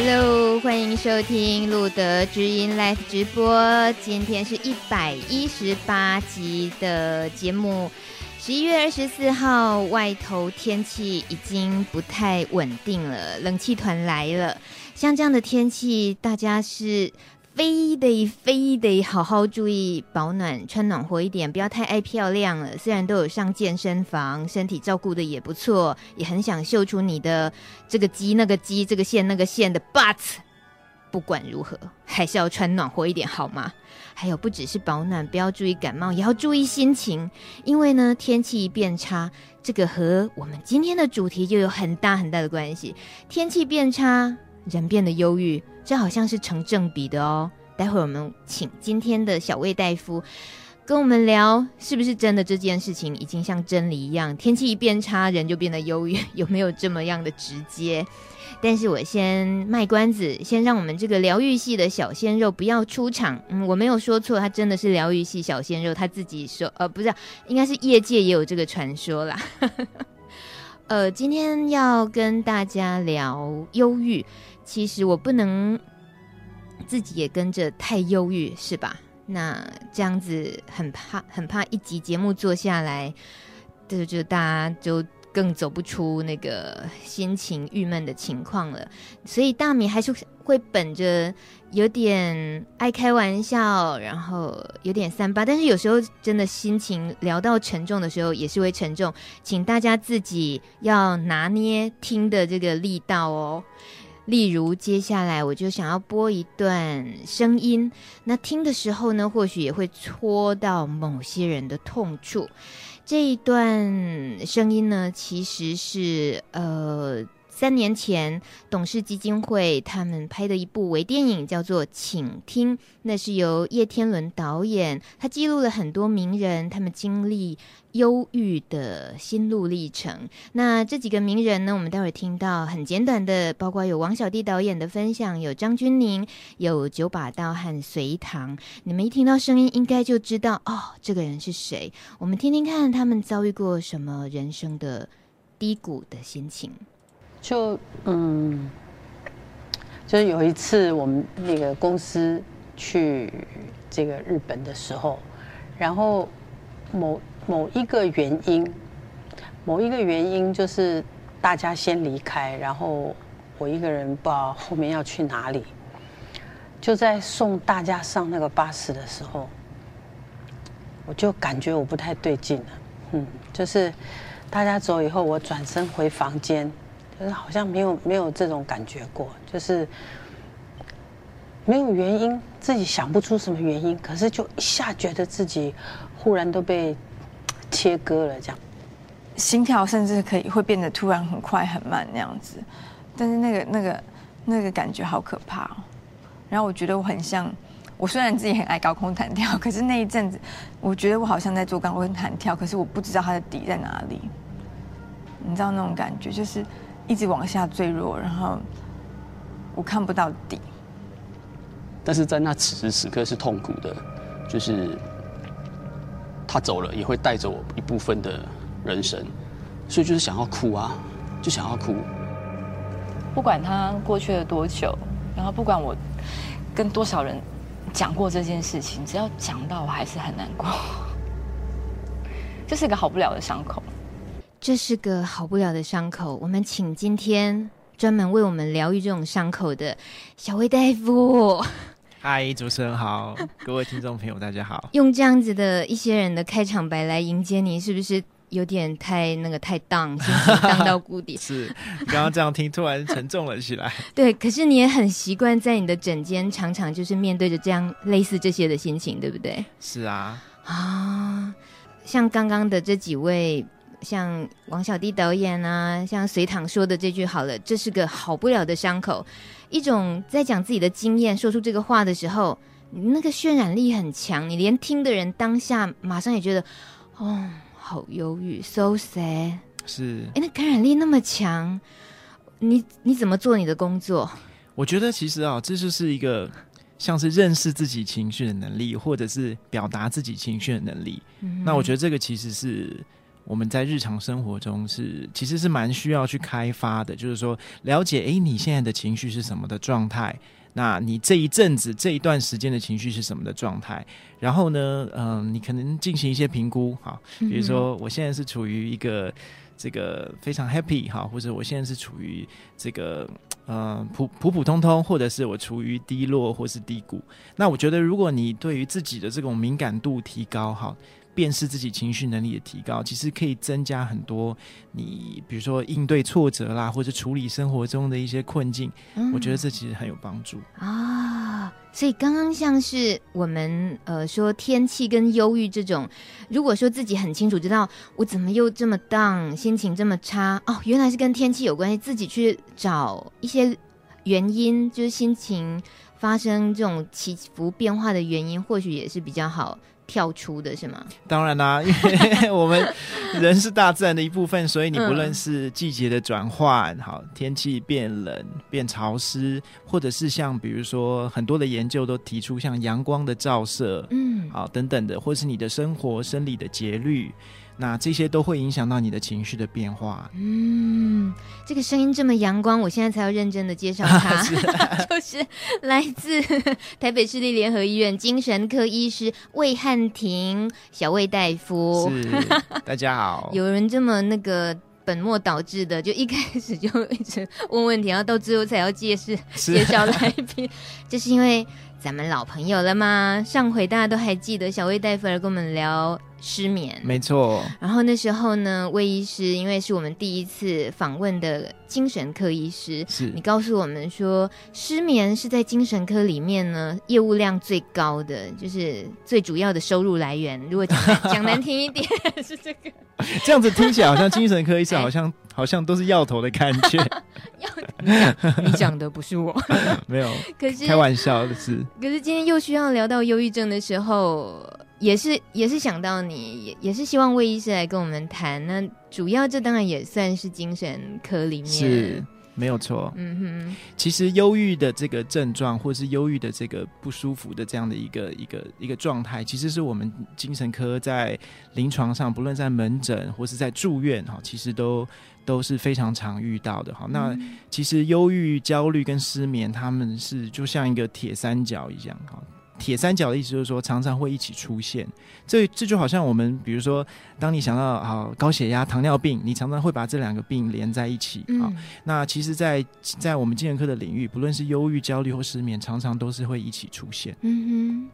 Hello，欢迎收听路德知音 Live 直播。今天是一百一十八集的节目。十一月二十四号，外头天气已经不太稳定了，冷气团来了。像这样的天气，大家是非得非得好好注意保暖，穿暖和一点，不要太爱漂亮了。虽然都有上健身房，身体照顾得也不错，也很想秀出你的这个肌那个肌，这个线那个线的，but 不管如何，还是要穿暖和一点，好吗？还有不只是保暖，不要注意感冒，也要注意心情，因为呢，天气一变差，这个和我们今天的主题就有很大很大的关系。天气变差，人变得忧郁，这好像是成正比的哦。待会儿我们请今天的小魏大夫跟我们聊，是不是真的这件事情已经像真理一样，天气一变差，人就变得忧郁，有没有这么样的直接？但是我先卖关子，先让我们这个疗愈系的小鲜肉不要出场。嗯，我没有说错，他真的是疗愈系小鲜肉，他自己说，呃，不是，应该是业界也有这个传说啦。呃，今天要跟大家聊忧郁，其实我不能自己也跟着太忧郁，是吧？那这样子很怕，很怕一集节目做下来，就就大家就。更走不出那个心情郁闷的情况了，所以大米还是会本着有点爱开玩笑，然后有点三八，但是有时候真的心情聊到沉重的时候也是会沉重，请大家自己要拿捏听的这个力道哦。例如接下来我就想要播一段声音，那听的时候呢，或许也会戳到某些人的痛处。这一段声音呢，其实是呃三年前董事基金会他们拍的一部微电影，叫做《请听》，那是由叶天伦导演，他记录了很多名人他们经历忧郁的心路历程。那这几个名人呢，我们待会儿听到很简短的，包括有王小弟导演的分享，有张钧甯，有九把刀和隋棠。你们一听到声音，应该就知道哦，这个人是谁。我们听听看，他们遭遇过什么人生的低谷的心情。就嗯，就是有一次我们那个公司去这个日本的时候，然后某某一个原因，某一个原因就是大家先离开，然后我一个人不知道后面要去哪里，就在送大家上那个巴士的时候，我就感觉我不太对劲了，嗯，就是大家走以后，我转身回房间。就是好像没有没有这种感觉过，就是没有原因，自己想不出什么原因，可是就一下觉得自己忽然都被切割了，这样，心跳甚至可以会变得突然很快很慢那样子，但是那个那个那个感觉好可怕哦。然后我觉得我很像，我虽然自己很爱高空弹跳，可是那一阵子我觉得我好像在做高空弹跳，可是我不知道它的底在哪里，你知道那种感觉就是。一直往下坠落，然后我看不到底。但是在那此时此刻是痛苦的，就是他走了，也会带走我一部分的人生，所以就是想要哭啊，就想要哭。不管他过去了多久，然后不管我跟多少人讲过这件事情，只要讲到，我还是很难过。这是一个好不了的伤口。这是个好不了的伤口，我们请今天专门为我们疗愈这种伤口的小魏大夫。嗨，主持人好，各位听众朋友大家好。用这样子的一些人的开场白来迎接你，是不是有点太那个太荡，心情荡到谷底？是，刚刚这样听，突然沉重了起来。对，可是你也很习惯在你的枕间，常常就是面对着这样类似这些的心情，对不对？是啊。啊，像刚刚的这几位。像王小弟导演啊，像隋唐说的这句好了，这是个好不了的伤口。一种在讲自己的经验，说出这个话的时候，那个渲染力很强，你连听的人当下马上也觉得，哦，好忧郁，so sad。是，哎，那感染力那么强，你你怎么做你的工作？我觉得其实啊，这就是一个 像是认识自己情绪的能力，或者是表达自己情绪的能力。嗯、那我觉得这个其实是。我们在日常生活中是其实是蛮需要去开发的，就是说了解，哎，你现在的情绪是什么的状态？那你这一阵子这一段时间的情绪是什么的状态？然后呢，嗯、你可能进行一些评估，哈，比如说我现在是处于一个这个非常 happy 哈，或者我现在是处于这个呃普普普通通，或者是我处于低落或是低谷。那我觉得，如果你对于自己的这种敏感度提高，哈。辨识自己情绪能力的提高，其实可以增加很多你，比如说应对挫折啦，或者处理生活中的一些困境。嗯，我觉得这其实很有帮助啊。所以刚刚像是我们呃说天气跟忧郁这种，如果说自己很清楚知道我怎么又这么 down，心情这么差哦，原来是跟天气有关系，自己去找一些原因，就是心情发生这种起伏变化的原因，或许也是比较好。跳出的是吗？当然啦，因为 我们人是大自然的一部分，所以你不论是季节的转换，嗯、好，天气变冷、变潮湿，或者是像比如说很多的研究都提出像阳光的照射，嗯，好等等的，或是你的生活生理的节律。那这些都会影响到你的情绪的变化。嗯，这个声音这么阳光，我现在才要认真的介绍他 就是来自台北市立联合医院精神科医师魏汉庭小魏大夫。是，大家好。有人这么那个本末倒置的，就一开始就一直问问题，然后到最后才要介绍介绍来宾，就是因为咱们老朋友了吗？上回大家都还记得小魏大夫来跟我们聊。失眠，没错。然后那时候呢，魏医师因为是我们第一次访问的精神科医师，是你告诉我们说，失眠是在精神科里面呢业务量最高的，就是最主要的收入来源。如果讲讲难听一点，是这个。这样子听起来好像精神科医生好像、欸、好像都是要头的感觉。要你讲，你讲的不是我，没有。可是开玩笑的是，可是今天又需要聊到忧郁症的时候。也是也是想到你，也也是希望魏医师来跟我们谈。那主要这当然也算是精神科里面是没有错。嗯哼，其实忧郁的这个症状，或是忧郁的这个不舒服的这样的一个一个一个状态，其实是我们精神科在临床上，不论在门诊或是在住院哈，其实都都是非常常遇到的哈。那其实忧郁、焦虑跟失眠，他们是就像一个铁三角一样哈。铁三角的意思就是说，常常会一起出现。这这就好像我们，比如说，当你想到啊高血压、糖尿病，你常常会把这两个病连在一起啊。嗯、那其实在，在在我们精神科的领域，不论是忧郁、焦虑或失眠，常常都是会一起出现。嗯哼。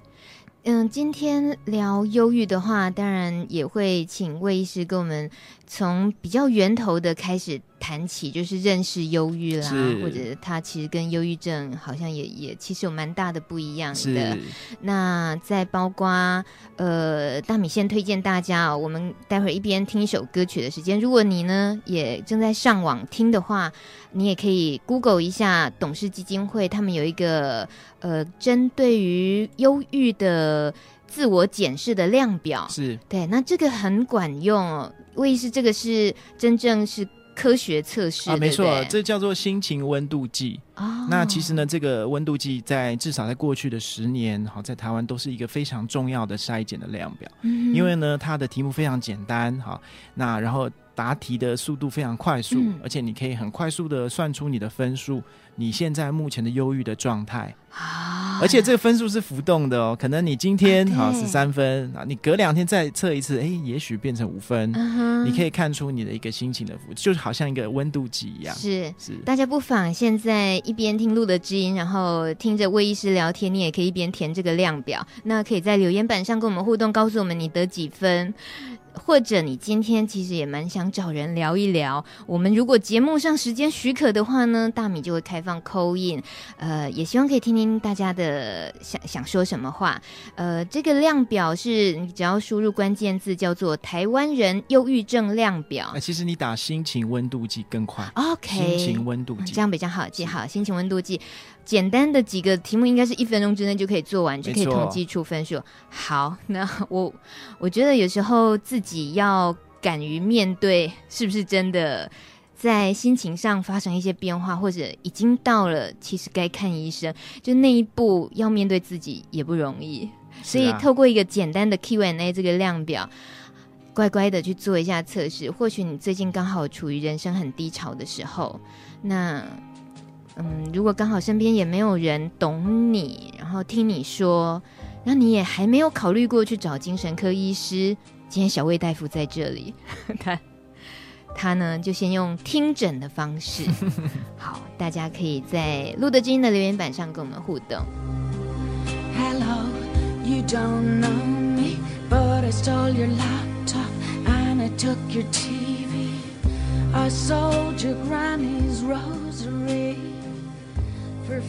嗯，今天聊忧郁的话，当然也会请魏医师跟我们从比较源头的开始谈起，就是认识忧郁啦，或者他其实跟忧郁症好像也也其实有蛮大的不一样的。那再包括呃，大米先推荐大家哦，我们待会儿一边听一首歌曲的时间，如果你呢也正在上网听的话。你也可以 Google 一下董事基金会，他们有一个呃，针对于忧郁的自我检视的量表，是对，那这个很管用哦。魏医师，这个是真正是科学测试啊，没错，这叫做心情温度计。哦，那其实呢，这个温度计在至少在过去的十年，好，在台湾都是一个非常重要的筛检的量表，嗯，因为呢，它的题目非常简单，好，那然后。答题的速度非常快速，嗯、而且你可以很快速的算出你的分数，你现在目前的忧郁的状态。啊，而且这个分数是浮动的哦，可能你今天好十三分啊，你隔两天再测一次，哎，也许变成五分。嗯、你可以看出你的一个心情的浮，就好像一个温度计一样。是是，是大家不妨现在一边听录的知音，然后听着魏医师聊天，你也可以一边填这个量表。那可以在留言板上跟我们互动，告诉我们你得几分。或者你今天其实也蛮想找人聊一聊，我们如果节目上时间许可的话呢，大米就会开放 call in，呃，也希望可以听听大家的想想说什么话。呃，这个量表是你只要输入关键字叫做“台湾人忧郁症量表”，那其实你打“心情温度计”更快。OK，心情温度计这样比较好记好，心情温度计。简单的几个题目，应该是一分钟之内就可以做完，就可以统计出分数。好，那我我觉得有时候自己要敢于面对，是不是真的在心情上发生一些变化，或者已经到了其实该看医生，就那一步要面对自己也不容易。啊、所以透过一个简单的 Q&A 这个量表。乖乖的去做一下测试。或许你最近刚好处于人生很低潮的时候，那嗯，如果刚好身边也没有人懂你，然后听你说，那你也还没有考虑过去找精神科医师。今天小魏大夫在这里，他他呢就先用听诊的方式。好，大家可以在露德知音的留言板上跟我们互动。Hello, you don't know me, but I stole your laptop and I took your TV. I sold your granny's rosary. Live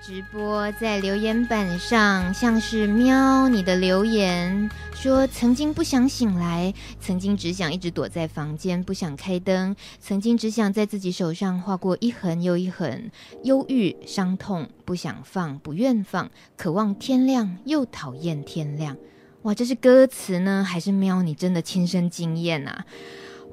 直播在留言板上，像是喵你的留言说：曾经不想醒来，曾经只想一直躲在房间，不想开灯，曾经只想在自己手上画过一横又一横，忧郁伤痛，不想放，不愿放，渴望天亮又讨厌天亮。哇，这是歌词呢，还是喵你真的亲身经验啊？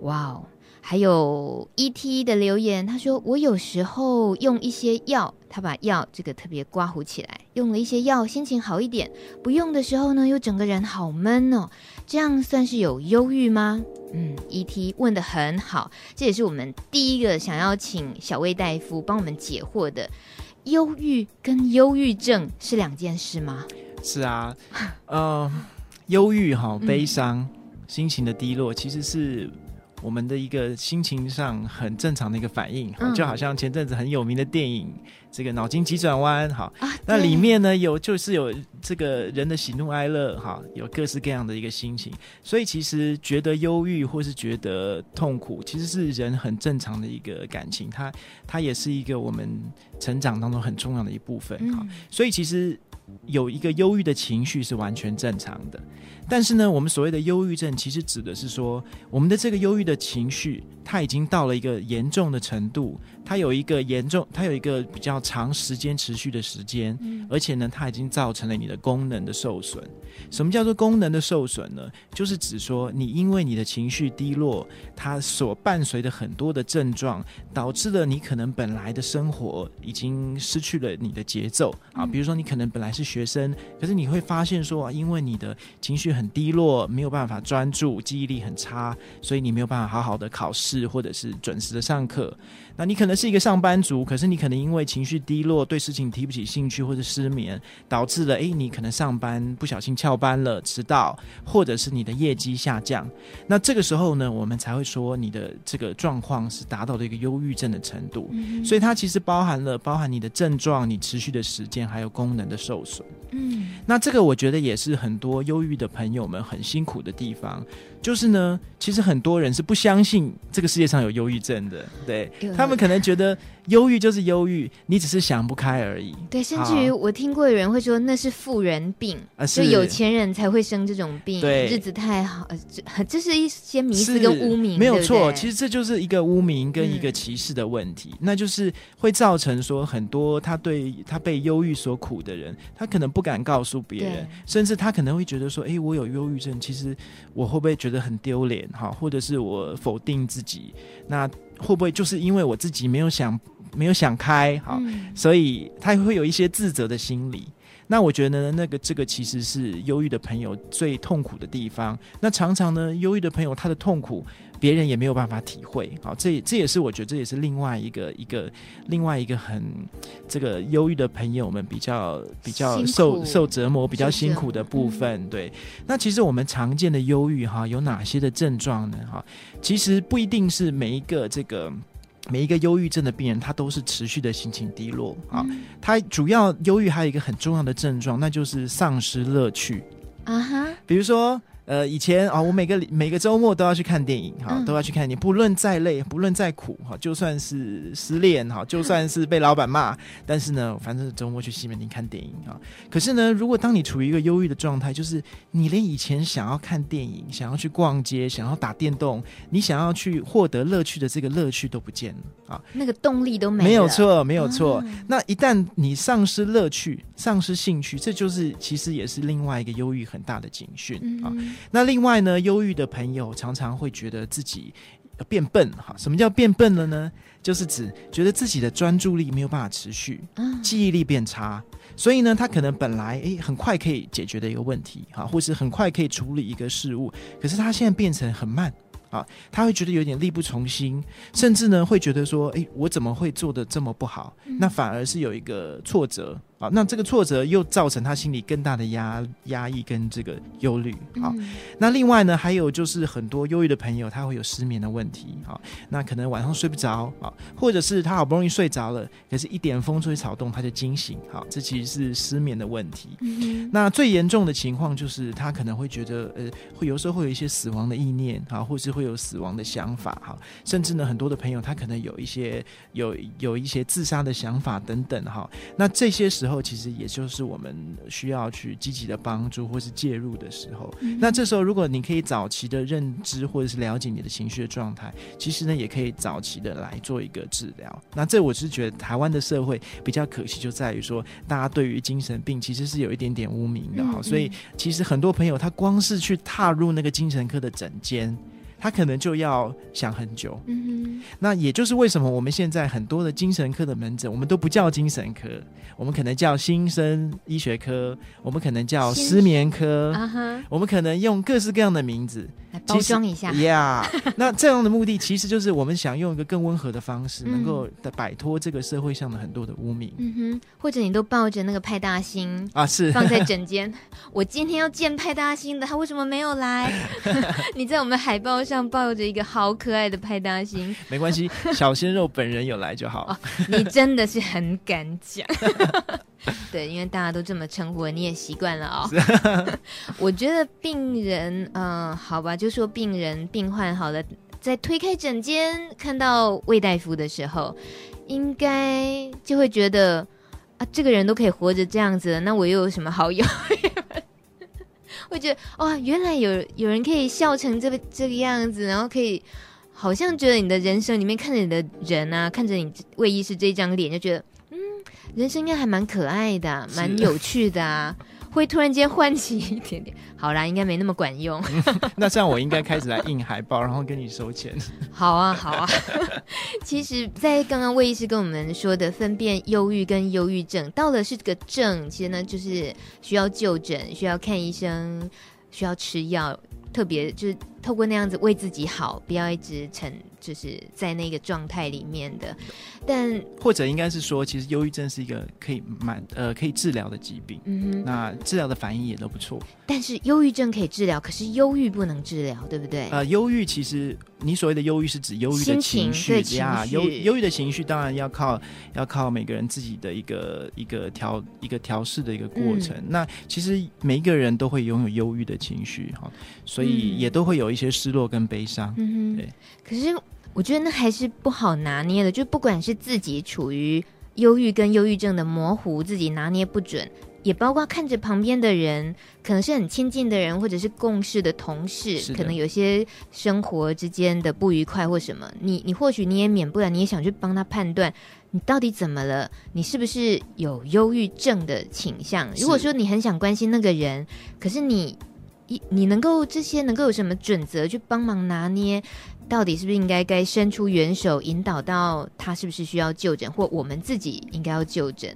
哇哦！还有 ET 的留言，他说：“我有时候用一些药，他把药这个特别刮胡起来，用了一些药，心情好一点；不用的时候呢，又整个人好闷哦。这样算是有忧郁吗？”嗯，ET 问得很好，这也是我们第一个想要请小魏大夫帮我们解惑的。忧郁跟忧郁症是两件事吗？是啊，呃，忧郁哈，悲伤，心情的低落，其实是。我们的一个心情上很正常的一个反应，嗯、就好像前阵子很有名的电影《这个脑筋急转弯》哈，啊、那里面呢有就是有这个人的喜怒哀乐哈，有各式各样的一个心情，所以其实觉得忧郁或是觉得痛苦，其实是人很正常的一个感情，它它也是一个我们成长当中很重要的一部分哈，嗯、所以其实有一个忧郁的情绪是完全正常的。但是呢，我们所谓的忧郁症，其实指的是说，我们的这个忧郁的情绪，它已经到了一个严重的程度，它有一个严重，它有一个比较长时间持续的时间，而且呢，它已经造成了你的功能的受损。什么叫做功能的受损呢？就是指说，你因为你的情绪低落，它所伴随的很多的症状，导致了你可能本来的生活已经失去了你的节奏啊。比如说，你可能本来是学生，可是你会发现说，因为你的情绪很低落，没有办法专注，记忆力很差，所以你没有办法好好的考试，或者是准时的上课。那你可能是一个上班族，可是你可能因为情绪低落，对事情提不起兴趣，或者失眠，导致了诶，你可能上班不小心翘班了，迟到，或者是你的业绩下降。那这个时候呢，我们才会说你的这个状况是达到了一个忧郁症的程度。嗯、所以它其实包含了包含你的症状，你持续的时间，还有功能的受损。嗯，那这个我觉得也是很多忧郁的朋友们很辛苦的地方，就是呢，其实很多人是不相信这个世界上有忧郁症的，对，他们可能觉得。忧郁就是忧郁，你只是想不开而已。对，甚至于我听过有人会说那是富人病，啊、就有钱人才会生这种病，对日子太好，这这是一些迷思跟污名，没有错。对对其实这就是一个污名跟一个歧视的问题，嗯、那就是会造成说很多他对他被忧郁所苦的人，他可能不敢告诉别人，甚至他可能会觉得说，哎，我有忧郁症，其实我会不会觉得很丢脸哈，或者是我否定自己，那会不会就是因为我自己没有想。没有想开，好，嗯、所以他会有一些自责的心理。那我觉得呢，那个这个其实是忧郁的朋友最痛苦的地方。那常常呢，忧郁的朋友他的痛苦，别人也没有办法体会。好，这这也是我觉得这也是另外一个一个另外一个很这个忧郁的朋友们比较比较受受折磨、比较辛苦的部分。嗯、对，那其实我们常见的忧郁哈，有哪些的症状呢？哈，其实不一定是每一个这个。每一个忧郁症的病人，他都是持续的心情低落啊。他主要忧郁还有一个很重要的症状，那就是丧失乐趣啊哈。比如说。呃，以前啊、哦，我每个每个周末都要去看电影哈，嗯、都要去看电影，不论再累，不论再苦哈，就算是失恋哈，就算是被老板骂，嗯、但是呢，反正周末去西门町看电影啊。可是呢，如果当你处于一个忧郁的状态，就是你连以前想要看电影、想要去逛街、想要打电动、你想要去获得乐趣的这个乐趣都不见了啊，那个动力都没了。没有错，没有错。嗯、那一旦你丧失乐趣、丧失兴趣，这就是其实也是另外一个忧郁很大的警讯啊。嗯那另外呢，忧郁的朋友常常会觉得自己变笨哈。什么叫变笨了呢？就是指觉得自己的专注力没有办法持续，记忆力变差。所以呢，他可能本来诶很快可以解决的一个问题，哈，或是很快可以处理一个事物，可是他现在变成很慢。啊，他会觉得有点力不从心，甚至呢会觉得说，哎，我怎么会做的这么不好？那反而是有一个挫折。啊，那这个挫折又造成他心里更大的压压抑跟这个忧虑。好，嗯、那另外呢，还有就是很多忧郁的朋友，他会有失眠的问题。好，那可能晚上睡不着啊，或者是他好不容易睡着了，可是一点风吹草动他就惊醒。好，这其实是失眠的问题。嗯、那最严重的情况就是他可能会觉得，呃，会有时候会有一些死亡的意念，啊，或是会有死亡的想法，哈，甚至呢，很多的朋友他可能有一些有有一些自杀的想法等等，哈。那这些时候。后其实也就是我们需要去积极的帮助或是介入的时候。嗯、那这时候，如果你可以早期的认知或者是了解你的情绪的状态，其实呢，也可以早期的来做一个治疗。那这我是觉得台湾的社会比较可惜，就在于说，大家对于精神病其实是有一点点污名的哈。嗯嗯，所以其实很多朋友他光是去踏入那个精神科的诊间。他可能就要想很久，那也就是为什么我们现在很多的精神科的门诊，我们都不叫精神科，我们可能叫新生医学科，我们可能叫失眠科，啊，我们可能用各式各样的名字。包装一下呀，yeah, 那这样的目的其实就是我们想用一个更温和的方式，能够摆脱这个社会上的很多的污名。嗯哼，或者你都抱着那个派大星啊，是放在枕间。我今天要见派大星的，他为什么没有来？你在我们海报上抱着一个好可爱的派大星。没关系，小鲜肉本人有来就好。哦，你真的是很敢讲。对，因为大家都这么称呼，你也习惯了哦。我觉得病人，嗯、呃，好吧，就说病人、病患好了，在推开诊间看到魏大夫的时候，应该就会觉得啊，这个人都可以活着这样子，那我又有什么好忧虑？会觉得哇，原来有有人可以笑成这个这个样子，然后可以好像觉得你的人生里面看着你的人啊，看着你魏医师这张脸，就觉得。人生应该还蛮可爱的、啊，蛮有趣的啊，会突然间唤起一点点。好啦，应该没那么管用。那这样我应该开始来印海报，然后跟你收钱。好啊，好啊。其实，在刚刚魏医师跟我们说的分辨忧郁跟忧郁症，到了是个症，其实呢就是需要就诊，需要看医生，需要吃药。特别就是透过那样子为自己好，不要一直沉，就是在那个状态里面的。但或者应该是说，其实忧郁症是一个可以蛮呃可以治疗的疾病。嗯哼，那治疗的反应也都不错。但是忧郁症可以治疗，可是忧郁不能治疗，对不对？呃，忧郁其实你所谓的忧郁是指忧郁的情绪呀，忧忧郁的情绪当然要靠要靠每个人自己的一个一个调一个调试的一个过程。嗯、那其实每一个人都会拥有忧郁的情绪哈，所以。所以也都会有一些失落跟悲伤，嗯哼，对。可是我觉得那还是不好拿捏的，就不管是自己处于忧郁跟忧郁症的模糊，自己拿捏不准，也包括看着旁边的人，可能是很亲近的人，或者是共事的同事，可能有些生活之间的不愉快或什么，你你或许你也免不了，你也想去帮他判断，你到底怎么了？你是不是有忧郁症的倾向？如果说你很想关心那个人，可是你。你你能够这些能够有什么准则去帮忙拿捏？到底是不是应该该伸出援手，引导到他是不是需要就诊，或我们自己应该要就诊？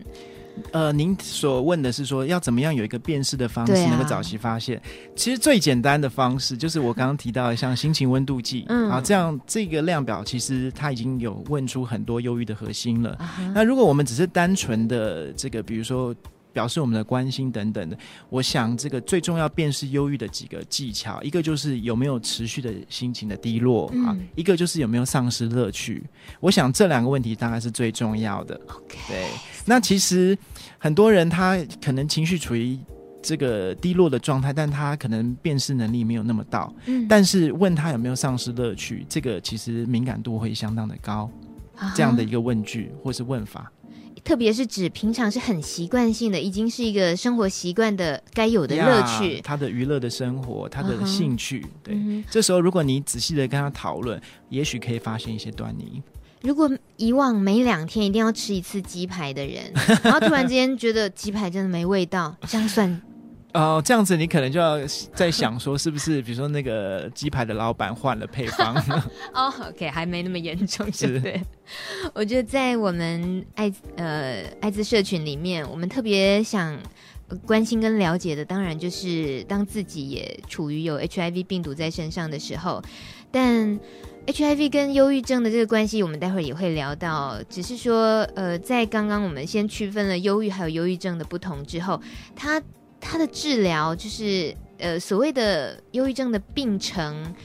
呃，您所问的是说要怎么样有一个辨识的方式，能够早期发现？啊、其实最简单的方式就是我刚刚提到的，像心情温度计，嗯，啊，这样这个量表其实它已经有问出很多忧郁的核心了。啊、那如果我们只是单纯的这个，比如说。表示我们的关心等等的，我想这个最重要辨识忧郁的几个技巧，一个就是有没有持续的心情的低落、嗯、啊，一个就是有没有丧失乐趣。我想这两个问题大概是最重要的。对。那其实很多人他可能情绪处于这个低落的状态，但他可能辨识能力没有那么到。嗯。但是问他有没有丧失乐趣，这个其实敏感度会相当的高。啊、这样的一个问句或是问法。特别是指平常是很习惯性的，已经是一个生活习惯的该有的乐趣，他的娱乐的生活，他的兴趣，uh huh. 对。这时候如果你仔细的跟他讨论，也许可以发现一些端倪。如果以往每两天一定要吃一次鸡排的人，然后突然之间觉得鸡排真的没味道，这样算哦，这样子你可能就要在想说，是不是比如说那个鸡排的老板换了配方？哦、oh,，OK，还没那么严重，是不对？我觉得在我们艾呃艾滋社群里面，我们特别想关心跟了解的，当然就是当自己也处于有 HIV 病毒在身上的时候，但 HIV 跟忧郁症的这个关系，我们待会儿也会聊到。只是说，呃，在刚刚我们先区分了忧郁还有忧郁症的不同之后，它。他的治疗就是呃所谓的忧郁症的病程，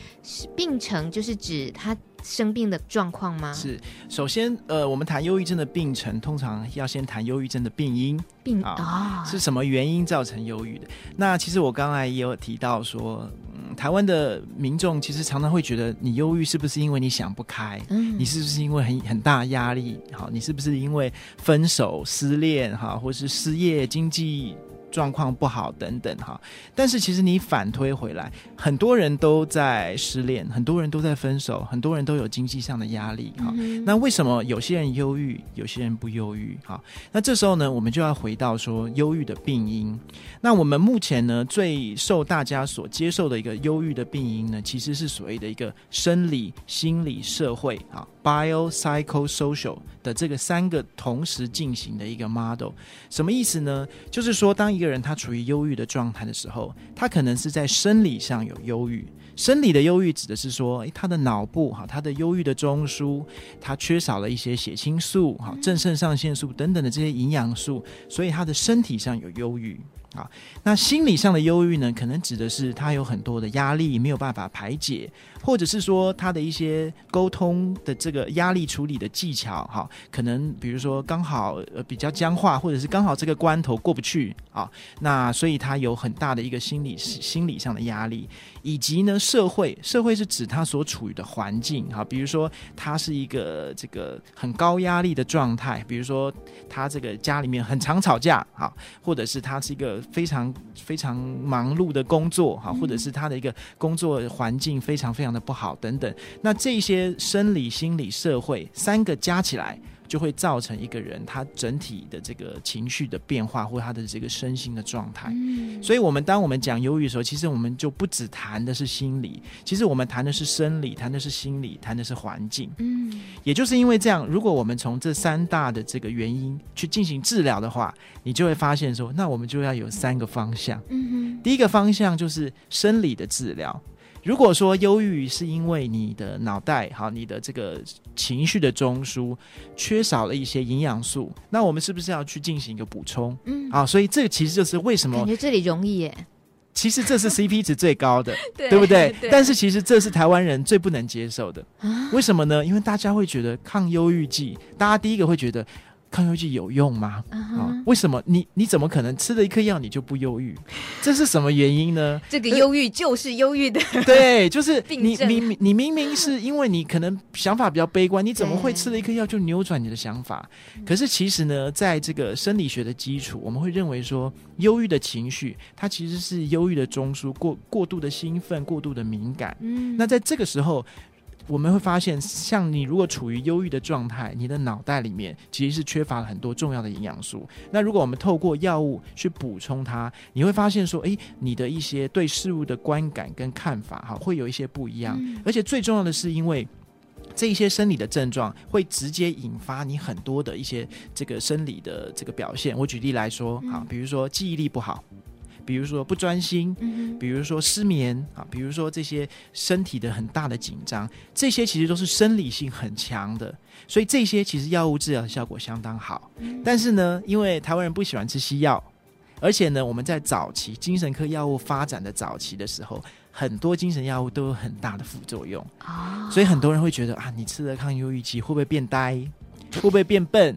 病程就是指他生病的状况吗？是，首先呃我们谈忧郁症的病程，通常要先谈忧郁症的病因，病啊、哦、是什么原因造成忧郁的？那其实我刚才也有提到说，嗯，台湾的民众其实常常会觉得你忧郁是不是因为你想不开？嗯，你是不是因为很很大压力？好，你是不是因为分手、失恋哈，或是失业、经济？状况不好等等哈，但是其实你反推回来，很多人都在失恋，很多人都在分手，很多人都有经济上的压力哈、嗯。那为什么有些人忧郁，有些人不忧郁？哈，那这时候呢，我们就要回到说忧郁的病因。那我们目前呢，最受大家所接受的一个忧郁的病因呢，其实是所谓的一个生理、心理、社会啊。Bio、Psycho、Social 的这个三个同时进行的一个 model，什么意思呢？就是说，当一个人他处于忧郁的状态的时候，他可能是在生理上有忧郁。生理的忧郁指的是说，诶，他的脑部哈，他的忧郁的中枢，他缺少了一些血清素、哈正肾上腺素等等的这些营养素，所以他的身体上有忧郁。啊，那心理上的忧郁呢，可能指的是他有很多的压力没有办法排解，或者是说他的一些沟通的这个压力处理的技巧，哈，可能比如说刚好呃比较僵化，或者是刚好这个关头过不去啊，那所以他有很大的一个心理心理上的压力，以及呢社会社会是指他所处于的环境，哈，比如说他是一个这个很高压力的状态，比如说他这个家里面很常吵架，哈，或者是他是一个。非常非常忙碌的工作哈，或者是他的一个工作环境非常非常的不好等等，那这些生理、心理、社会三个加起来。就会造成一个人他整体的这个情绪的变化，或他的这个身心的状态。嗯，所以，我们当我们讲忧郁的时候，其实我们就不只谈的是心理，其实我们谈的是生理，谈的是心理，谈的是环境。嗯，也就是因为这样，如果我们从这三大的这个原因去进行治疗的话，你就会发现说，那我们就要有三个方向。嗯哼，第一个方向就是生理的治疗。如果说忧郁是因为你的脑袋好，你的这个情绪的中枢缺少了一些营养素，那我们是不是要去进行一个补充？嗯，啊，所以这个其实就是为什么感觉这里容易耶？其实这是 CP 值最高的，对，对不对，对？但是其实这是台湾人最不能接受的，为什么呢？因为大家会觉得抗忧郁剂，大家第一个会觉得。抗忧郁剂有用吗？啊、uh -huh. 哦，为什么你你怎么可能吃了一颗药你就不忧郁？这是什么原因呢？这个忧郁就是忧郁的，对，就是 你你你明明是因为你可能想法比较悲观，你怎么会吃了一颗药就扭转你的想法？可是其实呢，在这个生理学的基础，我们会认为说，忧郁的情绪它其实是忧郁的中枢过过度的兴奋、过度的敏感。嗯，那在这个时候。我们会发现，像你如果处于忧郁的状态，你的脑袋里面其实是缺乏了很多重要的营养素。那如果我们透过药物去补充它，你会发现说，诶，你的一些对事物的观感跟看法，哈，会有一些不一样。而且最重要的是，因为这一些生理的症状会直接引发你很多的一些这个生理的这个表现。我举例来说，哈，比如说记忆力不好。比如说不专心，比如说失眠啊，比如说这些身体的很大的紧张，这些其实都是生理性很强的，所以这些其实药物治疗的效果相当好。但是呢，因为台湾人不喜欢吃西药，而且呢，我们在早期精神科药物发展的早期的时候，很多精神药物都有很大的副作用，所以很多人会觉得啊，你吃了抗忧郁剂会不会变呆，会不会变笨，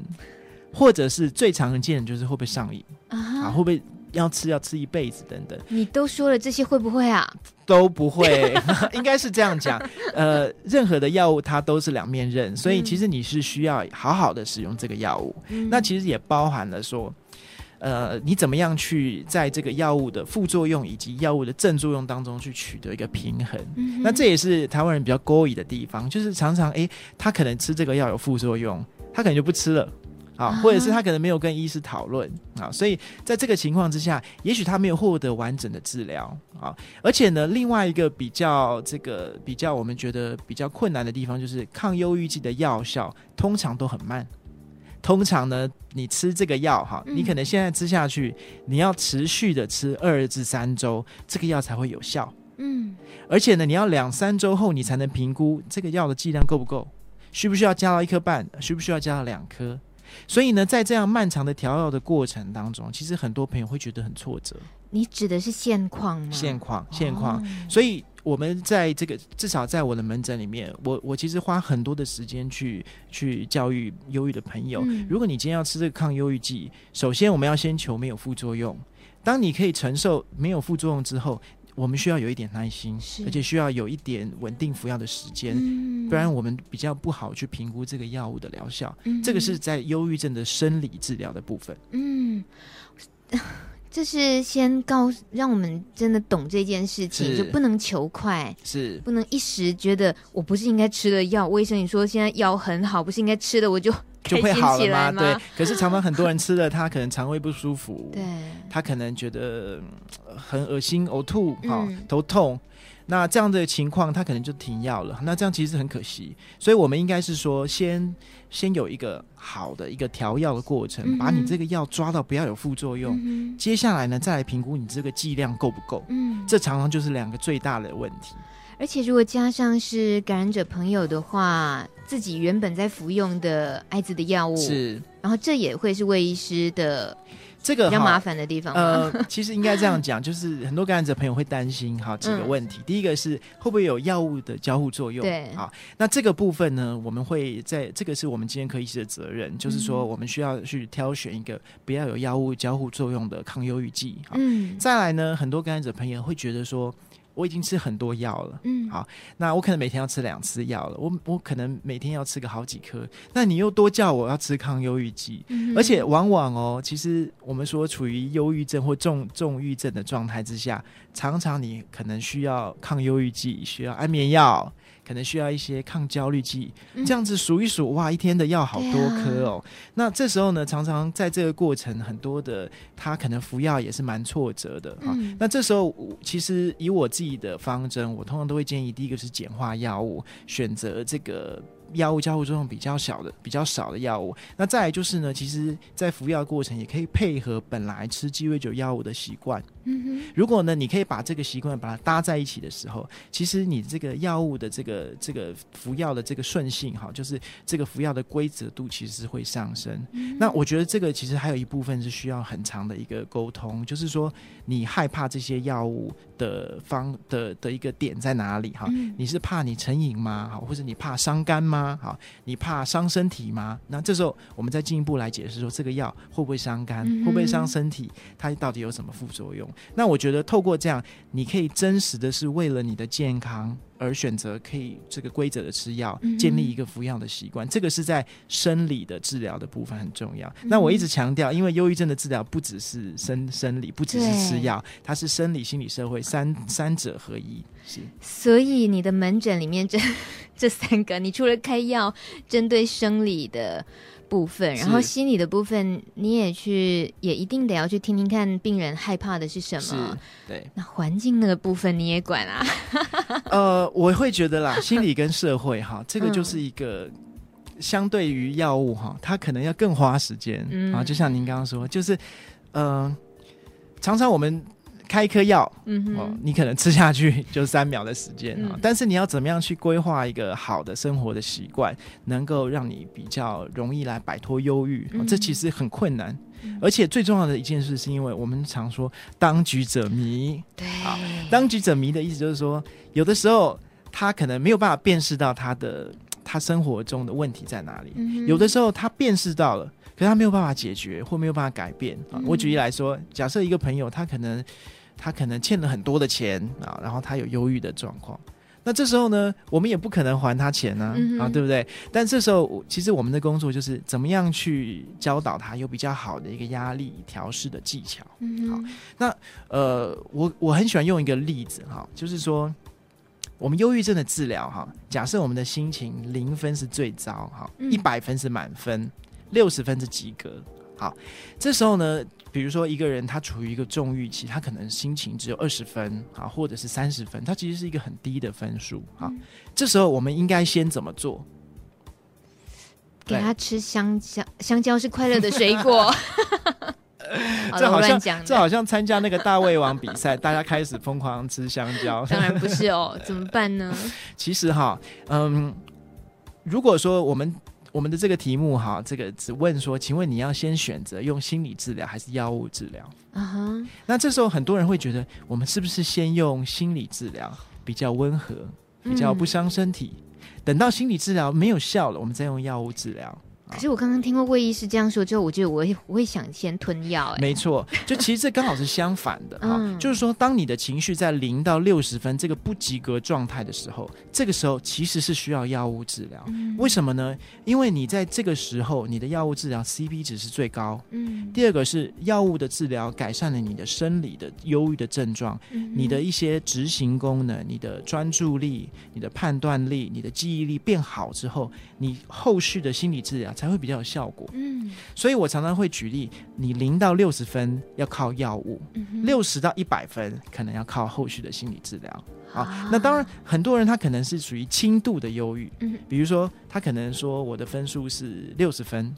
或者是最常见的就是会不会上瘾？啊，会不会？要吃要吃一辈子等等，你都说了这些会不会啊？都不会，应该是这样讲。呃，任何的药物它都是两面刃，所以其实你是需要好好的使用这个药物。嗯。那其实也包含了说，呃，你怎么样去在这个药物的副作用以及药物的正作用当中去取得一个平衡。嗯。那这也是台湾人比较勾引的地方，就是常常诶，他可能吃这个药有副作用，他可能就不吃了。啊，或者是他可能没有跟医师讨论啊，所以在这个情况之下，也许他没有获得完整的治疗啊。而且呢，另外一个比较这个比较我们觉得比较困难的地方，就是抗忧郁剂的药效通常都很慢。通常呢，你吃这个药哈，你可能现在吃下去，你要持续的吃二至三周，这个药才会有效。嗯，而且呢，你要两三周后你才能评估这个药的剂量够不够，需不需要加到一颗半，需不需要加到两颗。所以呢，在这样漫长的调药的过程当中，其实很多朋友会觉得很挫折。你指的是现况吗？现况，现况。哦。所以我们在这个至少在我的门诊里面，我我其实花很多的时间去去教育忧郁的朋友。嗯。如果你今天要吃这个抗忧郁剂，首先我们要先求没有副作用。当你可以承受没有副作用之后。我们需要有一点耐心，而且需要有一点稳定服药的时间，嗯，不然我们比较不好去评估这个药物的疗效。嗯，这个是在忧郁症的生理治疗的部分。嗯，这是先告让我们真的懂这件事情，就不能求快，是不能一时觉得我不是应该吃的药。医生你说现在药很好，不是应该吃的，我就。就会好了吗？对，可是常常很多人吃了，他可能肠胃不舒服，对，他可能觉得很恶心、呕吐、哈、嗯、头痛，那这样的情况他可能就停药了。那这样其实很可惜，所以我们应该是说，先先有一个好的一个调药的过程，嗯、把你这个药抓到不要有副作用，嗯、接下来呢再来评估你这个剂量够不够。嗯，这常常就是两个最大的问题。而且如果加上是感染者朋友的话，自己原本在服用的艾滋的药物是，然后这也会是魏医师的这个比较麻烦的地方。呃，其实应该这样讲，就是很多感染者朋友会担心哈几个问题。嗯、第一个是会不会有药物的交互作用？对，好，那这个部分呢，我们会在这个是我们今天科医师的责任，就是说我们需要去挑选一个不要有药物交互作用的抗忧郁剂。嗯，再来呢，很多感染者朋友会觉得说。我已经吃很多药了，嗯，好，那我可能每天要吃两次药了，我我可能每天要吃个好几颗，那你又多叫我要吃抗忧郁剂，嗯，而且往往哦，其实我们说处于忧郁症或重重郁症的状态之下，常常你可能需要抗忧郁剂，需要安眠药。可能需要一些抗焦虑剂，这样子数一数，哇，一天的药好多颗哦。那这时候呢，常常在这个过程，很多的他可能服药也是蛮挫折的啊。那这时候，其实以我自己的方针，我通常都会建议，第一个是简化药物，选择这个。药物交互作用比较小的、比较少的药物，那再来就是呢，其实，在服药过程也可以配合本来吃鸡尾酒药物的习惯。嗯哼，如果呢，你可以把这个习惯把它搭在一起的时候，其实你这个药物的这个这个服药的这个顺性哈，就是这个服药的规则度其实是会上升。嗯。那我觉得这个其实还有一部分是需要很长的一个沟通，就是说你害怕这些药物的方的的一个点在哪里哈？你是怕你成瘾吗？好，或者你怕伤肝吗？好，你怕伤身体吗？那这时候我们再进一步来解释说，这个药会不会伤肝，会不会伤身体？它到底有什么副作用？那我觉得透过这样，你可以真实的是为了你的健康而选择可以这个规则的吃药，建立一个服药的习惯。这个是在生理的治疗的部分很重要。那我一直强调，因为忧郁症的治疗不只是生生理，不只是吃药，它是生理、心理、社会三三者合一。是，所以你的门诊里面这 这三个，你除了开药针对生理的部分，然后心理的部分，你也去也一定得要去听听看病人害怕的是什么。对，那环境那个部分你也管啊？呃，我会觉得啦，心理跟社会哈，这个就是一个相对于药物哈，它可能要更花时间啊。就像您刚刚说，就是嗯、呃，常常我们。开一颗药，嗯哦，你可能吃下去 就三秒的时间啊，嗯，但是你要怎么样去规划一个好的生活的习惯，能够让你比较容易来摆脱忧郁，嗯，这其实很困难，嗯。而且最重要的一件事，是因为我们常说当局者迷，对，啊当局者迷的意思就是说，有的时候他可能没有办法辨识到他的他生活中的问题在哪里，嗯，有的时候他辨识到了，可是他没有办法解决或没有办法改变。啊，嗯。我举例来说，假设一个朋友他可能。他可能欠了很多的钱啊，然后他有忧郁的状况，那这时候呢，我们也不可能还他钱呢、啊嗯，啊，对不对？但这时候，其实我们的工作就是怎么样去教导他有比较好的一个压力调试的技巧。嗯，好，那呃，我我很喜欢用一个例子哈，就是说，我们忧郁症的治疗哈，假设我们的心情零分是最糟哈，一百分是满分。六十分是及格。好，这时候呢，比如说一个人他处于一个重郁期，他可能心情只有二十分啊，或者是三十分，他其实是一个很低的分数啊。嗯、这时候我们应该先怎么做？给他吃香蕉，香蕉是快乐的水果。这好像这好像参加那个大胃王比赛，大家开始疯狂吃香蕉。当然不是哦，怎么办呢？其实哈，嗯，如果说我们我们的这个题目哈，这个只问说，请问你要先选择用心理治疗还是药物治疗？啊哈、uh，huh. 那这时候很多人会觉得，我们是不是先用心理治疗比较温和，比较不伤身体？嗯、等到心理治疗没有效了，我们再用药物治疗。可是我刚刚听过魏医师这样说之后，我觉得 我会我会想先吞药。哎，没错，就其实这刚好是相反的哈，嗯、就是说，当你的情绪在零到六十分这个不及格状态的时候，这个时候其实是需要药物治疗。嗯、为什么呢？因为你在这个时候，你的药物治疗 CP 值是最高。嗯。第二个是药物的治疗改善了你的生理的忧郁的症状，嗯、你的一些执行功能、你的专注力、你的判断力、你的记忆力变好之后，你后续的心理治疗。才会比较有效果。嗯，所以我常常会举例，你零到六十分要靠药物，六十、嗯、到一百分可能要靠后续的心理治疗。好，啊、那当然很多人他可能是属于轻度的忧郁，嗯、比如说他可能说我的分数是六十分，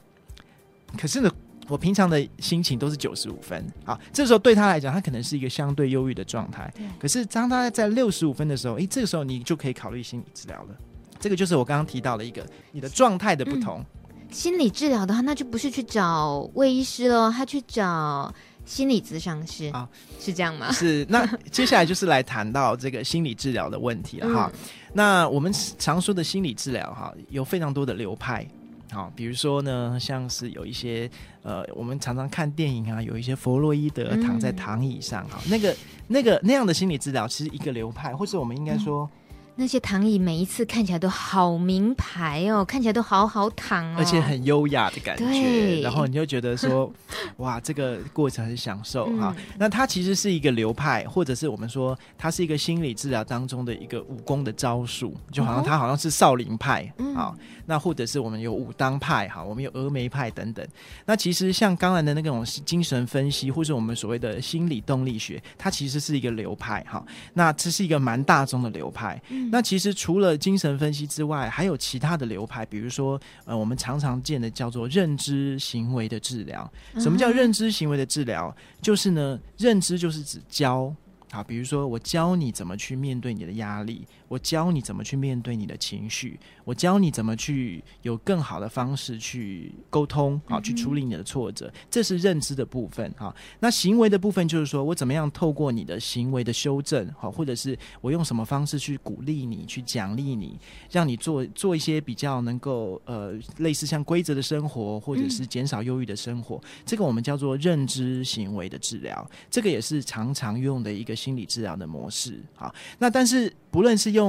可是呢，我平常的心情都是九十五分。啊，这时候对他来讲，他可能是一个相对忧郁的状态。对可是当他在六十五分的时候，诶，这个时候你就可以考虑心理治疗了。这个就是我刚刚提到的一个你的状态的不同。嗯心理治疗的话，那就不是去找魏医师喽，他去找心理咨商师啊，是这样吗？是。那接下来就是来谈到这个心理治疗的问题了哈。嗯、那我们常说的心理治疗哈，有非常多的流派，好，比如说呢，像是有一些呃，我们常常看电影啊，有一些弗洛伊德躺在躺椅上哈、嗯，那个那个那样的心理治疗，其实一个流派，或者我们应该说。嗯那些躺椅每一次看起来都好名牌哦，看起来都好好躺哦，而且很优雅的感觉。对然后你就觉得说，哇，这个过程很享受哈。嗯、那它其实是一个流派，或者是我们说它是一个心理治疗当中的一个武功的招数，就好像它好像是少林派啊。嗯、那或者是我们有武当派哈，我们有峨眉派等等。那其实像刚才的那种精神分析，或是我们所谓的心理动力学，它其实是一个流派哈。那这是一个蛮大众的流派。嗯那其实除了精神分析之外，还有其他的流派，比如说，呃，我们常常见的叫做认知行为的治疗。什么叫认知行为的治疗？就是呢，认知就是指教。好，比如说我教你怎么去面对你的压力，我教你怎么去面对你的情绪，我教你怎么去有更好的方式去沟通，好，去处理你的挫折，这是认知的部分。哈，那行为的部分就是说我怎么样透过你的行为的修正，好，或者是我用什么方式去鼓励你，去奖励你，让你做做一些比较能够呃类似像规则的生活，或者是减少忧郁的生活，这个我们叫做认知行为的治疗，这个也是常常用的一个。心理治疗的模式，好，那但是不论是用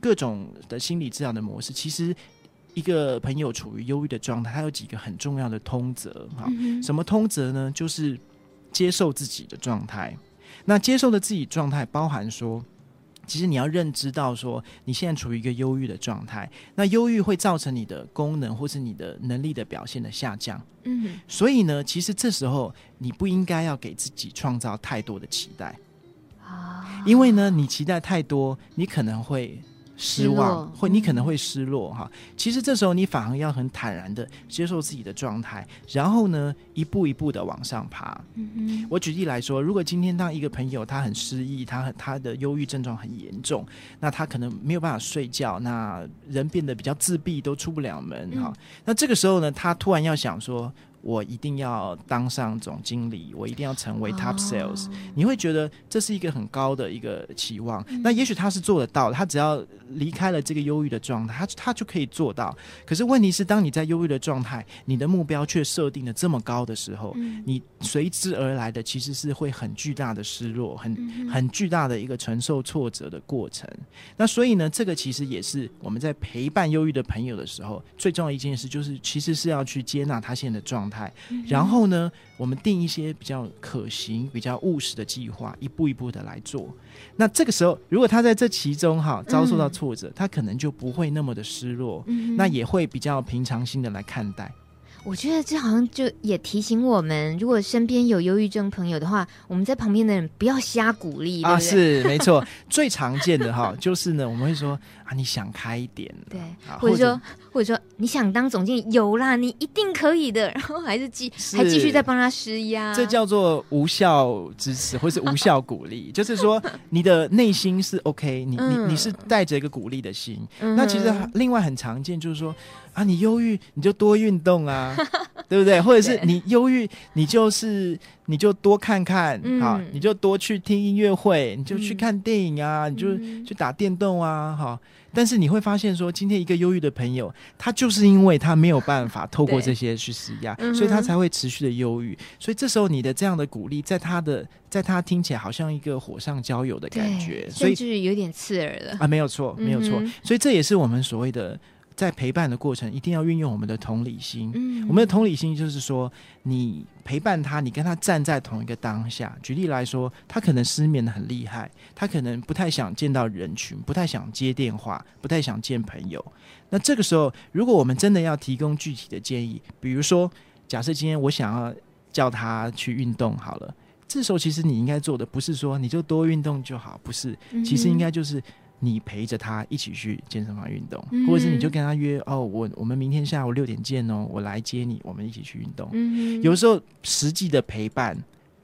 各种的心理治疗的模式，其实一个朋友处于忧郁的状态，他有几个很重要的通则，哈，嗯，什么通则呢？就是接受自己的状态。那接受的自己状态，包含说。其实你要认知到，说你现在处于一个忧郁的状态，那忧郁会造成你的功能或是你的能力的表现的下降。嗯，所以呢，其实这时候你不应该要给自己创造太多的期待。因为呢，你期待太多，你可能会失望，会你可能会失落哈。其实这时候你反而要很坦然的接受自己的状态，然后呢，一步一步的往上爬。嗯嗯。我举例来说，如果今天当一个朋友他很失意，他很他的忧郁症状很严重，那他可能没有办法睡觉，那人变得比较自闭，都出不了门哈。嗯。那这个时候呢，他突然要想说。我一定要当上总经理，我一定要成为 top sales。Oh. 你会觉得这是一个很高的一个期望，嗯、那也许他是做得到，他只要离开了这个忧郁的状态，他他就可以做到。可是问题是，当你在忧郁的状态，你的目标却设定的这么高的时候，嗯、你随之而来的其实是会很巨大的失落，很、嗯、很巨大的一个承受挫折的过程。那所以呢，这个其实也是我们在陪伴忧郁的朋友的时候，最重要一件事就是，其实是要去接纳他现在的状态。然后呢，我们定一些比较可行、比较务实的计划，一步一步的来做。那这个时候，如果他在这其中哈遭受到挫折，嗯、他可能就不会那么的失落，嗯、那也会比较平常心的来看待。我觉得这好像就也提醒我们，如果身边有忧郁症朋友的话，我们在旁边的人不要瞎鼓励啊，对？对？是没错，最常见的哈，就是呢，我们会说啊，你想开一点，对，啊或者说或者说你想当总经理，有啦，你一定可以的，然后还是继还继续在帮他施压，这叫做无效支持或是无效鼓励，就是说你的内心是 OK，你、嗯、你你是带着一个鼓励的心，嗯、那其实另外很常见就是说。啊，你忧郁你就多运动啊，对不对？或者是你忧郁，你就是你就多看看，嗯、好，你就多去听音乐会，你就去看电影啊，嗯、你就去打电动啊，好。但是你会发现说，今天一个忧郁的朋友，他就是因为他没有办法透过这些去施压，所以他才会持续的忧郁。所以这时候你的这样的鼓励，在他的在他听起来好像一个火上浇油的感觉，所以就是有点刺耳了啊，没有错，没有错。嗯、所以这也是我们所谓的。在陪伴的过程，一定要运用我们的同理心。嗯，我们的同理心就是说，你陪伴他，你跟他站在同一个当下。举例来说，他可能失眠的很厉害，他可能不太想见到人群，不太想接电话，不太想见朋友。那这个时候，如果我们真的要提供具体的建议，比如说，假设今天我想要叫他去运动，好了，这时候其实你应该做的不是说你就多运动就好，不是，其实应该就是。你陪着他一起去健身房运动，嗯、或者是你就跟他约哦，我我们明天下午六点见哦，我来接你，我们一起去运动。嗯、有时候实际的陪伴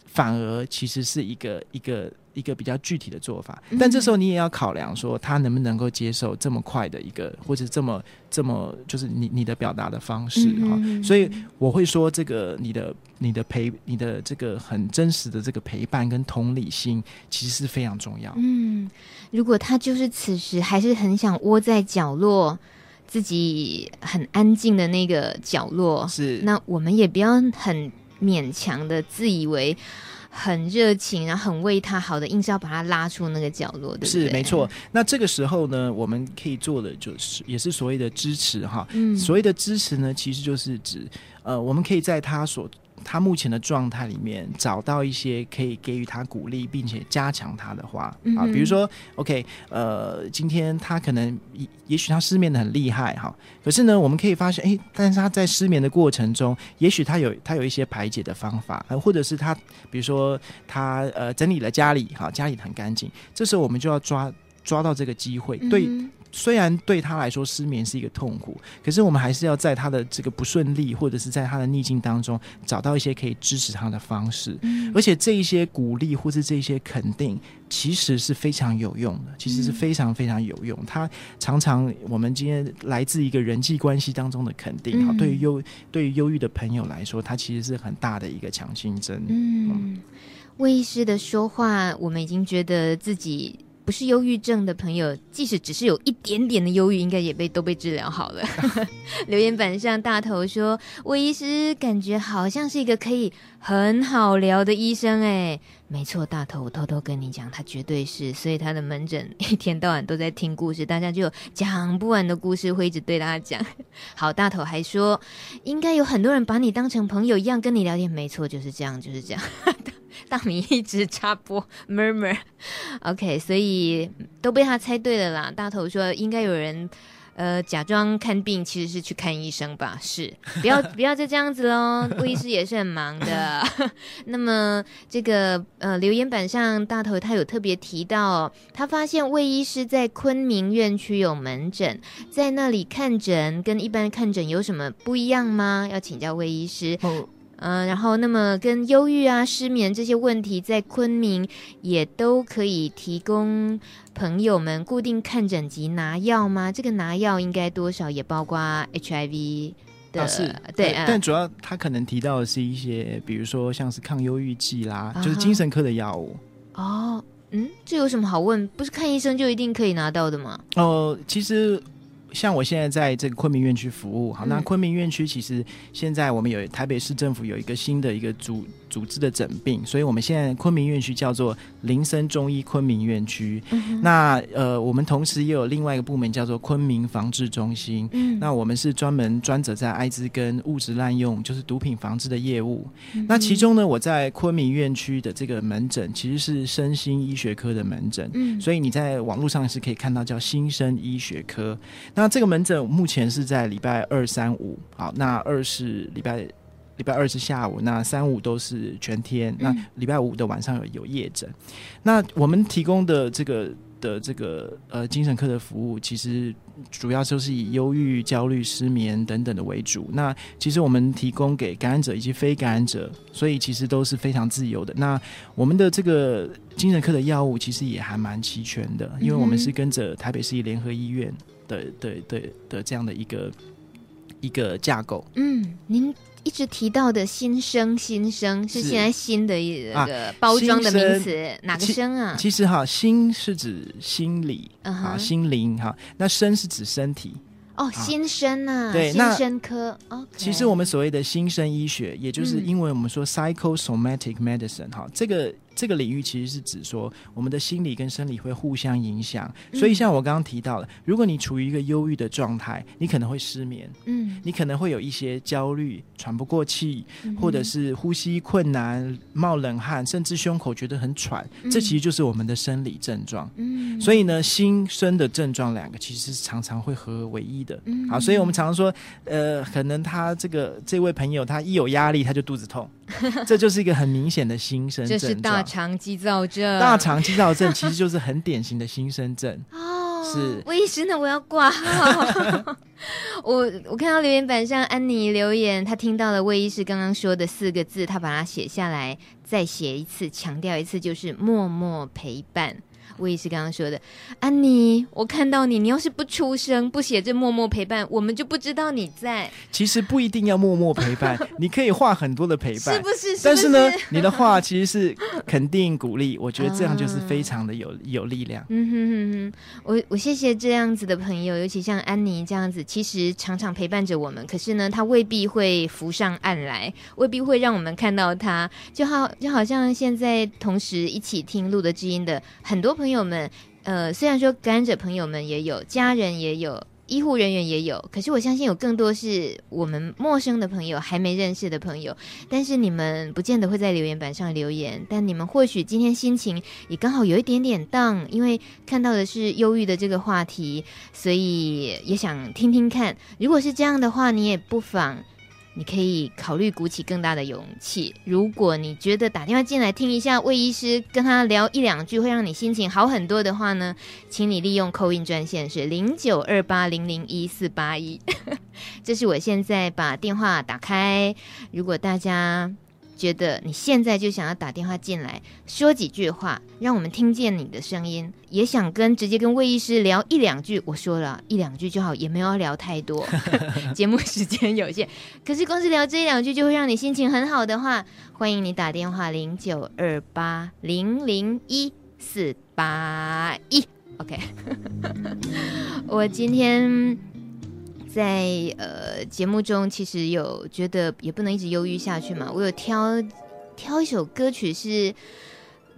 反而其实是一个一个。一个比较具体的做法，但这时候你也要考量说他能不能够接受这么快的一个，或者这么这么就是你你的表达的方式哈。所以我会说，这个你的你的陪你的这个很真实的这个陪伴跟同理心，其实是非常重要。嗯，如果他就是此时还是很想窝在角落，自己很安静的那个角落，是那我们也不要很勉强的自以为。很热情，然后很为他好的，硬是要把他拉出那个角落，对不对？是没错。那这个时候呢，我们可以做的就是，也是所谓的支持哈。嗯，所谓的支持呢，其实就是指，呃，我们可以在他所。他目前的状态里面，找到一些可以给予他鼓励，并且加强他的话、嗯、啊，比如说，OK，呃，今天他可能也也许他失眠的很厉害哈，可是呢，我们可以发现，哎，但是他在失眠的过程中，也许他有他有一些排解的方法，或者是他，比如说他呃整理了家里，哈，家里很干净，这时候我们就要抓抓到这个机会，对。嗯虽然对他来说失眠是一个痛苦，可是我们还是要在他的这个不顺利或者是在他的逆境当中找到一些可以支持他的方式，嗯、而且这一些鼓励或是这一些肯定，其实是非常有用的，其实是非常非常有用。他常常我们今天来自一个人际关系当中的肯定，对于忧对于忧郁的朋友来说，他其实是很大的一个强心针。嗯，魏医师的说话，我们已经觉得自己。不是忧郁症的朋友，即使只是有一点点的忧郁，应该也被都被治疗好了。留言板上大头说：“魏医师感觉好像是一个可以很好聊的医生。”哎，没错，大头，我偷偷跟你讲，他绝对是。所以他的门诊一天到晚都在听故事，大家就讲不完的故事，会一直对他讲。好，大头还说，应该有很多人把你当成朋友一样跟你聊天。没错，就是这样，就是这样。大米一直插播 murmur，OK，所以都被他猜对了啦。大头说应该有人呃假装看病，其实是去看医生吧？是，不要 不要再这样子喽。魏医师也是很忙的。那么这个呃留言板上，大头他有特别提到，他发现魏医师在昆明院区有门诊，在那里看诊跟一般看诊有什么不一样吗？要请教魏医师。嗯、呃，然后那么跟忧郁啊、失眠这些问题，在昆明也都可以提供朋友们固定看诊及拿药吗？这个拿药应该多少也包括 HIV 的，啊、是对，对，但主要他可能提到的是一些，比如说像是抗忧郁剂啦，就是精神科的药物。哦，嗯，这有什么好问？不是看医生就一定可以拿到的吗？哦、呃，其实。像我现在在这个昆明院区服务，好，那昆明院区其实现在我们有台北市政府有一个新的一个组组织的诊病，所以我们现在昆明院区叫做林森中医昆明院区。嗯、那呃，我们同时也有另外一个部门叫做昆明防治中心。嗯，那我们是专门专责在艾滋跟物质滥用，就是毒品防治的业务。嗯、那其中呢，我在昆明院区的这个门诊其实是身心医学科的门诊。嗯，所以你在网络上是可以看到叫新生医学科。那那这个门诊目前是在礼拜二、三、五，好，那二是礼拜礼拜二是下午，那三五都是全天，那礼拜五的晚上有有夜诊。那我们提供的这个。的这个呃精神科的服务，其实主要就是以忧郁、焦虑、失眠等等的为主。那其实我们提供给感染者以及非感染者，所以其实都是非常自由的。那我们的这个精神科的药物其实也还蛮齐全的，因为我们是跟着台北市立联合医院的的的的，的这样的一个一个架构。嗯，您。一直提到的新生，新生是现在新的一个包装的名词，哪个生啊？其实哈，心是指心理啊，心灵哈，那生是指身体。哦，新生啊，对，新生科。哦，其实我们所谓的新生医学，也就是因为我们说 psychosomatic medicine 哈，这个。这个领域其实是指说，我们的心理跟生理会互相影响。所以像我刚刚提到了，如果你处于一个忧郁的状态，你可能会失眠，嗯，你可能会有一些焦虑、喘不过气，或者是呼吸困难、冒冷汗，甚至胸口觉得很喘，这其实就是我们的生理症状。嗯，所以呢，心身的症状两个其实是常常会合而为一的。嗯，好，所以我们常常说，呃，可能他这个这位朋友他一有压力他就肚子痛。这就是一个很明显的新生症状，这是大肠肌躁症。大肠肌躁症其实就是很 典型的新生症哦。是，魏医师呢？我要挂号。我我看到留言板上安妮留言，她听到了魏医师刚刚说的四个字，她把它写下来，再写一次，强调一次，就是默默陪伴。我也是刚刚说的，安妮，我看到你，你要是不出声，不写这默默陪伴，我们就不知道你在。其实不一定要默默陪伴，你可以画很多的陪伴，是不是？是不是？但是呢，你的话其实是肯定鼓励，我觉得这样就是非常的有有力量。嗯哼哼哼，我我谢谢这样子的朋友，尤其像安妮这样子，其实常常陪伴着我们，可是呢，他未必会浮上岸来，未必会让我们看到他，就好就好像现在同时一起听录的知音的很多朋友。朋友们，呃，虽然说感染者朋友们也有，家人也有，医护人员也有，可是我相信有更多是我们陌生的朋友，还没认识的朋友。但是你们不见得会在留言板上留言，但你们或许今天心情也刚好有一点点荡因为看到的是忧郁的这个话题，所以也想听听看。如果是这样的话，你也不妨。你可以考虑鼓起更大的勇气。如果你觉得打电话进来听一下魏医师跟他聊一两句会让你心情好很多的话呢，请你利用扣印专线是零九二八零零一四八一。这是我现在把电话打开。如果大家。觉得你现在就想要打电话进来，说几句话，让我们听见你的声音，也想跟直接跟魏医师聊一两句。我说了一两句就好，也没有要聊太多，节目时间有限。可是光是聊这一两句就会让你心情很好的话，欢迎你打电话零九二八零零一四八一。OK，我今天。在呃节目中，其实有觉得也不能一直忧郁下去嘛。我有挑挑一首歌曲，是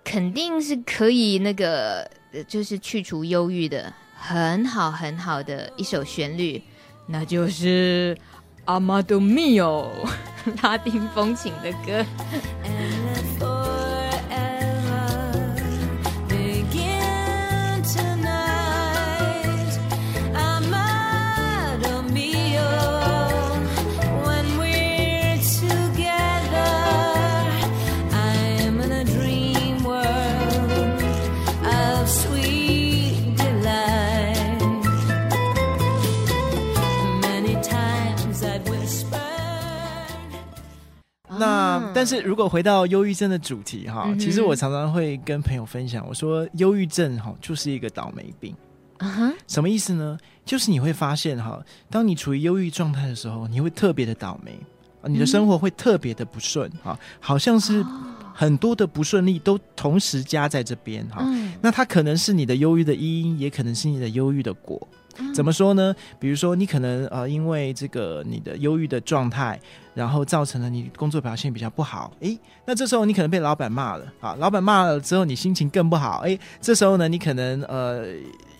肯定是可以那个，就是去除忧郁的，很好很好的一首旋律，那就是《阿玛多米》哦》拉丁风情的歌。但是如果回到忧郁症的主题哈，嗯、其实我常常会跟朋友分享，我说忧郁症哈就是一个倒霉病。啊哈，什么意思呢？就是你会发现哈，当你处于忧郁状态的时候，你会特别的倒霉，你的生活会特别的不顺哈，好像是很多的不顺利都同时加在这边哈。嗯、那它可能是你的忧郁的因，也可能是你的忧郁的果。怎么说呢？比如说，你可能呃，因为这个你的忧郁的状态，然后造成了你工作表现比较不好。诶，那这时候你可能被老板骂了啊，老板骂了之后，你心情更不好。诶，这时候呢，你可能呃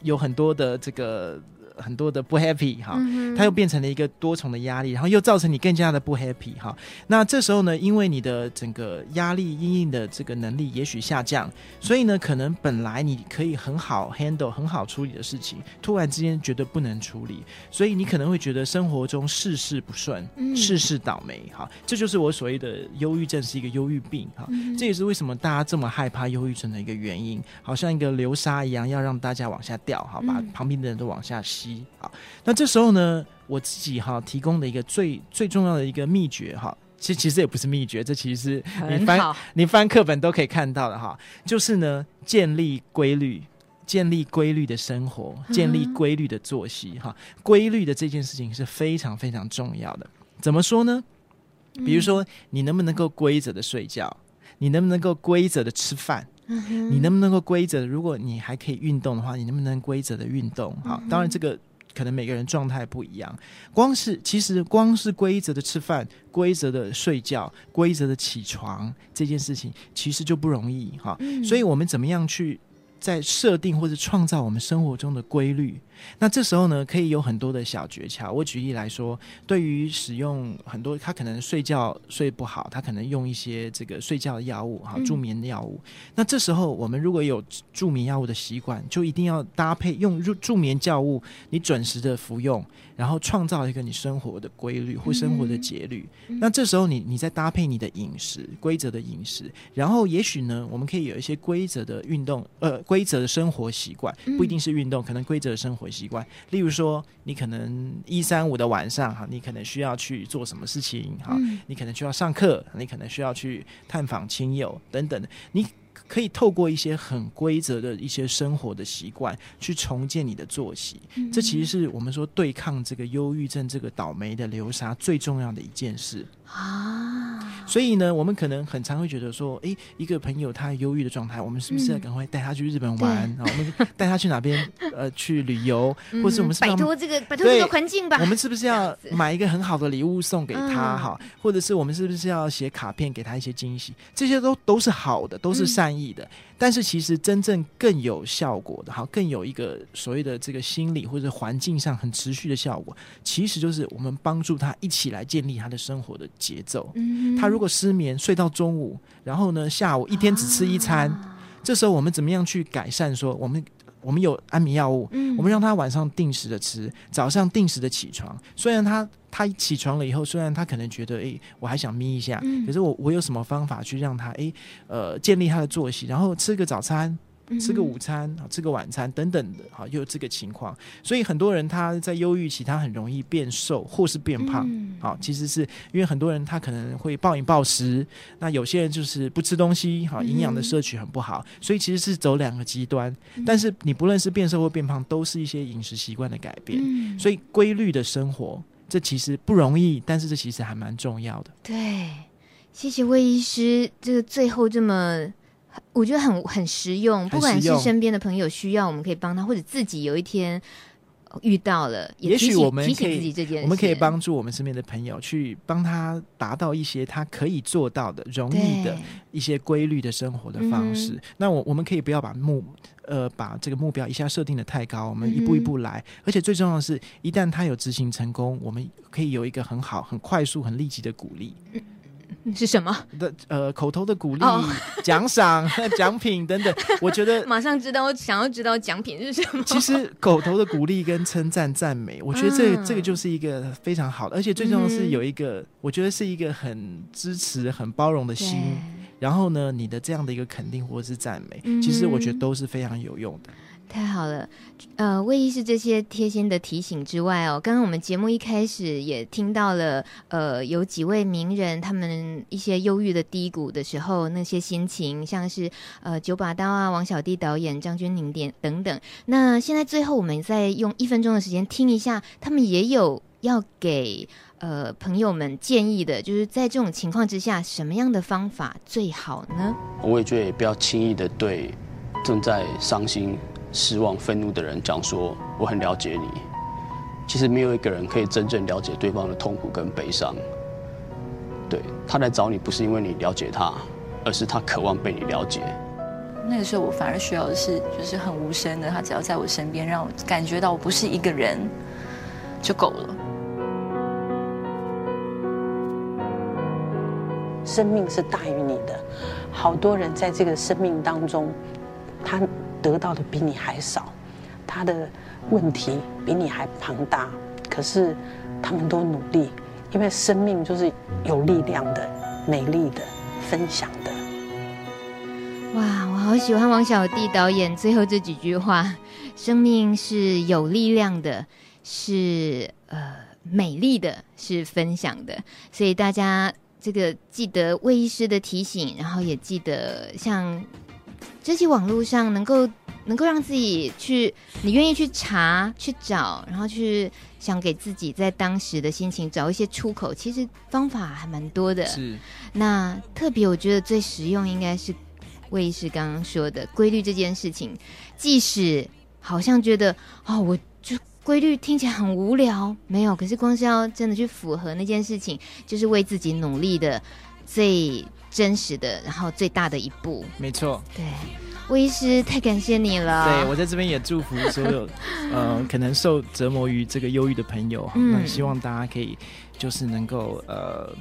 有很多的这个很多的不 happy 哈，嗯它又变成了一个多重的压力，然后又造成你更加的不 happy 哈。那这时候呢，因为你的整个压力应应的这个能力也许下降，所以呢，可能本来你可以很好 handle 很好处理的事情，突然之间觉得不能处理，所以你可能会觉得生活中事事不顺，嗯事事倒霉哈。这就是我所谓的忧郁症是一个忧郁病哈。嗯这也是为什么大家这么害怕忧郁症的一个原因，好像一个流沙一样，要让大家往下掉，好，把嗯旁边的人都往下吸。好，那这时候呢，我自己哈提供的一个最最重要的一个秘诀哈，其实其实也不是秘诀，这其实是你翻，你翻课本都可以看到的哈，就是呢建立规律。建立规律的生活，建立规律的作息，哈、规律的这件事情是非常非常重要的。怎么说呢？比如说，你能不能够规则的睡觉？你能不能够规则的吃饭？你能不能够规则？如果你还可以运动的话，你能不能规则的运动？好，当然这个可能每个人状态不一样。光是其实光是规则的吃饭、规则的睡觉、规则的起床这件事情，其实就不容易哈。所以我们怎么样去在设定或者创造我们生活中的规律？那这时候呢，可以有很多的小诀窍。我举例来说，对于使用很多，他可能睡觉睡不好，他可能用一些这个睡觉的药物，哈，助眠的药物。那这时候我们如果有助眠药物的习惯，就一定要搭配用助助眠药物，你准时的服用，然后创造一个你生活的规律或生活的节律。那这时候你你再搭配你的饮食规则的饮食，然后也许呢，我们可以有一些规则的运动，呃，规则的生活习惯，不一定是运动，可能规则的生活习惯。例如说，你可能一三五的晚上哈，你可能需要去做什么事情哈，你可能需要上课，你可能需要去探访亲友等等的，你。可以透过一些很规则的一些生活的习惯，去重建你的作息。这其实是我们说对抗这个忧郁症、这个倒霉的流沙最重要的一件事啊。所以呢，我们可能很常会觉得说，诶，一个朋友他忧郁的状态，我们是不是要赶快带他去日本玩？啊，我们带他去哪边呃去旅游，或者是我们是摆脱这个摆脱这个环境吧？我们是不是要买一个很好的礼物送给他？哈，或者是我们是不是要写卡片给他一些惊喜？这些都都是好的，都是善意的。但是其实真正更有效果的，好，更有一个所谓的这个心理或者环境上很持续的效果，其实就是我们帮助他一起来建立他的生活的节奏。嗯，他如果失眠睡到中午，然后呢下午一天只吃一餐，啊、这时候我们怎么样去改善？说我们我们有安眠药物，嗯，我们让他晚上定时的吃，早上定时的起床。虽然他他起床了以后，虽然他可能觉得，哎，我还想眯一下，嗯、可是我我有什么方法去让他，哎，呃，建立他的作息，然后吃个早餐。吃个午餐，吃个晚餐等等的，好，又有这个情况，所以很多人他在忧郁期，他很容易变瘦或是变胖，好，其实是因为很多人他可能会暴饮暴食，那有些人就是不吃东西，好，营养的摄取很不好，所以其实是走两个极端。但是你不论是变瘦或变胖，都是一些饮食习惯的改变，所以规律的生活，这其实不容易，但是这其实还蛮重要的。对，谢谢魏医师，这个最后这么。我觉得很很实用，不管是身边的朋友需要，我们可以帮他，或者自己有一天遇到了，也许我们可以提醒自己这件事，我们可以帮助我们身边的朋友去帮他达到一些他可以做到的、容易的一些规律的生活的方式。那我我们可以不要把目呃把这个目标一下设定的太高，我们一步一步来。而且最重要的是，一旦他有执行成功，我们可以有一个很好、很快速、很立即的鼓励。是什么的呃口头的鼓励、oh. 奖赏、奖品等等，我觉得马上知道，我想要知道奖品是什么。其实口头的鼓励跟称赞、赞美，我觉得这个、这个就是一个非常好的，而且最重要的是有一个，嗯、我觉得是一个很支持、很包容的心。然后呢，你的这样的一个肯定或者是赞美，其实我觉得都是非常有用的。太好了，呃，魏医师这些贴心的提醒之外哦，刚刚我们节目一开始也听到了，呃，有几位名人他们一些忧郁的低谷的时候那些心情，像是呃九把刀啊、王小弟导演、张钧甯点等等。那现在最后我们再用一分钟的时间听一下，他们也有要给呃朋友们建议的，就是在这种情况之下，什么样的方法最好呢？我也觉得也不要轻易的对正在伤心。失望、愤怒的人讲说：“我很了解你。”其实没有一个人可以真正了解对方的痛苦跟悲伤。对，他来找你，不是因为你了解他，而是他渴望被你了解。那个时候我反而需要的是，就是很无声的，他只要在我身边，让我感觉到我不是一个人就够了。生命是大于你的，好多人在这个生命当中，他得到的比你还少，他的问题比你还庞大，可是他们都努力，因为生命就是有力量的、美丽的、分享的。哇，我好喜欢王小棣导演最后这几句话：生命是有力量的，是呃美丽的，是分享的。所以大家。这个记得魏医师的提醒，然后也记得像这些网络上能够能够让自己去，你愿意去查去找，然后去想给自己在当时的心情找一些出口。其实方法还蛮多的。是。那特别我觉得最实用应该是魏医师刚刚说的规律这件事情，即使好像觉得哦，我就。规律听起来很无聊，没有。可是光是要真的去符合那件事情，就是为自己努力的最真实的，然后最大的一步。没错，对，魏医师太感谢你了。对，我在这边也祝福所有，呃，可能受折磨于这个忧郁的朋友，嗯，那希望大家可以就是能够呃，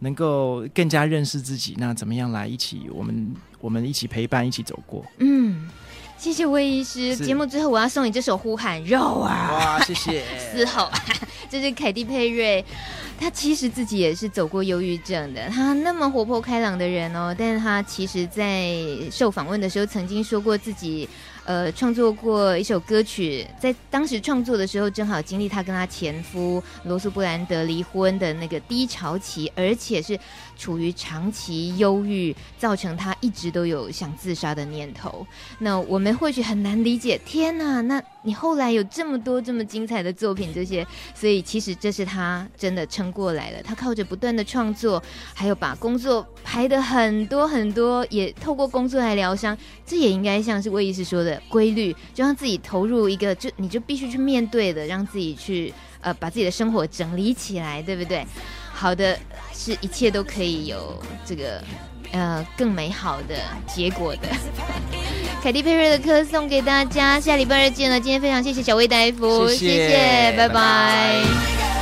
能够更加认识自己。那怎么样来一起，我们我们一起陪伴，一起走过。嗯。谢谢魏医师。节目之后，我要送你这首《呼喊肉》啊！哇，谢谢。嘶吼，这是凯蒂佩瑞，他其实自己也是走过忧郁症的。他那么活泼开朗的人哦，但是他其实在受访问的时候曾经说过自己。呃，创作过一首歌曲，在当时创作的时候，正好经历她跟她前夫罗素布兰德离婚的那个低潮期，而且是处于长期忧郁，造成他一直都有想自杀的念头。那我们或许很难理解，天哪，那你后来有这么多这么精彩的作品，这些，所以其实这是他真的撑过来了。他靠着不断的创作，还有把工作排的很多很多，也透过工作来疗伤，这也应该像是魏医师说的。规律，就让自己投入一个，就你就必须去面对的，让自己去呃把自己的生活整理起来，对不对？好的，是一切都可以有这个呃更美好的结果的。凯蒂佩瑞的歌送给大家，下礼拜二见了。今天非常谢谢小魏大夫，谢谢，谢谢拜拜。拜拜。